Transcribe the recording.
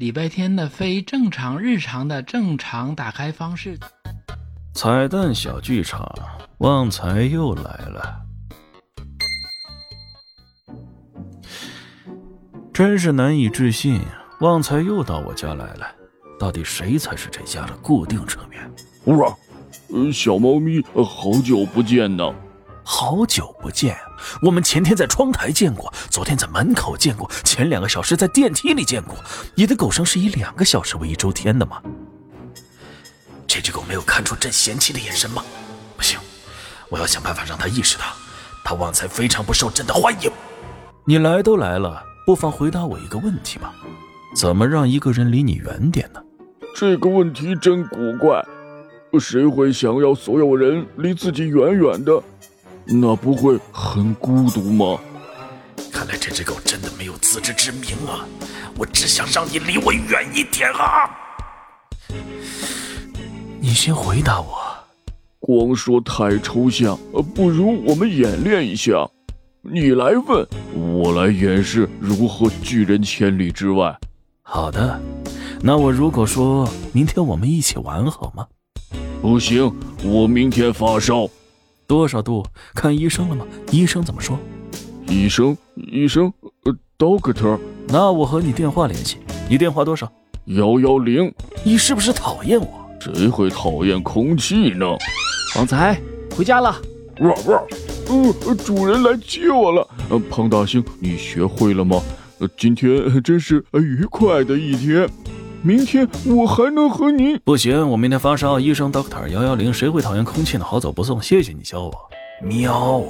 礼拜天的非正常日常的正常打开方式。彩蛋小剧场，旺财又来了，真是难以置信，旺财又到我家来了。到底谁才是这家的固定成员？哇，呃，小猫咪，好久不见呢！好久不见，我们前天在窗台见过，昨天在门口见过，前两个小时在电梯里见过。你的狗生是以两个小时为一周天的吗？这只狗没有看出朕嫌弃的眼神吗？不行，我要想办法让它意识到，它旺财非常不受朕的欢迎。你来都来了，不妨回答我一个问题吧：怎么让一个人离你远点呢？这个问题真古怪，谁会想要所有人离自己远远的？那不会很孤独吗？看来这只狗真的没有自知之明啊！我只想让你离我远一点啊！你先回答我。光说太抽象，不如我们演练一下。你来问，我来演示如何拒人千里之外。好的，那我如果说明天我们一起玩好吗？不行，我明天发烧。多少度？看医生了吗？医生怎么说？医生，医生，呃，doctor。那我和你电话联系。你电话多少？幺幺零。你是不是讨厌我？谁会讨厌空气呢？旺财，回家了。哇哇！呃，主人来接我了。呃，胖大星，你学会了吗？呃，今天真是愉快的一天。明天我还能和你不行，我明天发烧。医生 doctor 幺幺零，谁会讨厌空气呢？好走不送，谢谢你教我。喵。